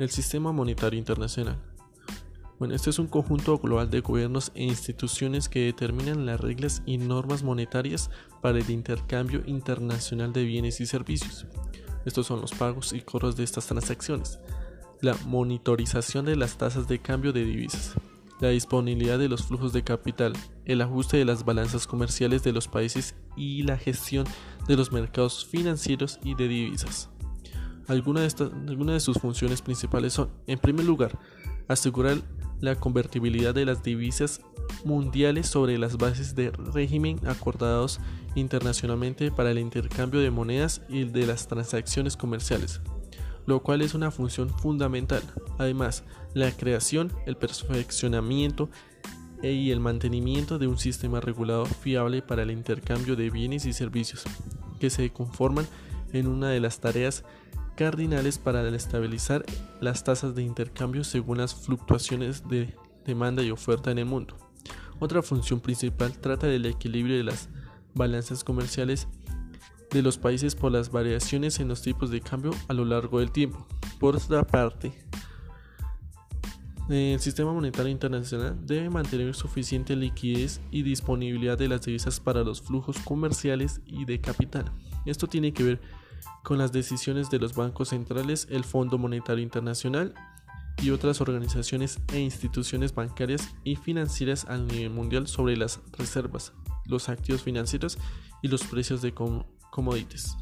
El sistema monetario internacional. Bueno, este es un conjunto global de gobiernos e instituciones que determinan las reglas y normas monetarias para el intercambio internacional de bienes y servicios. Estos son los pagos y cobros de estas transacciones, la monitorización de las tasas de cambio de divisas, la disponibilidad de los flujos de capital, el ajuste de las balanzas comerciales de los países y la gestión de los mercados financieros y de divisas. Algunas de, algunas de sus funciones principales son, en primer lugar, asegurar la convertibilidad de las divisas mundiales sobre las bases de régimen acordados internacionalmente para el intercambio de monedas y de las transacciones comerciales, lo cual es una función fundamental. Además, la creación, el perfeccionamiento y el mantenimiento de un sistema regulado fiable para el intercambio de bienes y servicios, que se conforman en una de las tareas cardinales para estabilizar las tasas de intercambio según las fluctuaciones de demanda y oferta en el mundo. Otra función principal trata del equilibrio de las balanzas comerciales de los países por las variaciones en los tipos de cambio a lo largo del tiempo. Por otra parte, el sistema monetario internacional debe mantener suficiente liquidez y disponibilidad de las divisas para los flujos comerciales y de capital. Esto tiene que ver con las decisiones de los bancos centrales, el Fondo Monetario Internacional y otras organizaciones e instituciones bancarias y financieras a nivel mundial sobre las reservas, los activos financieros y los precios de commodities.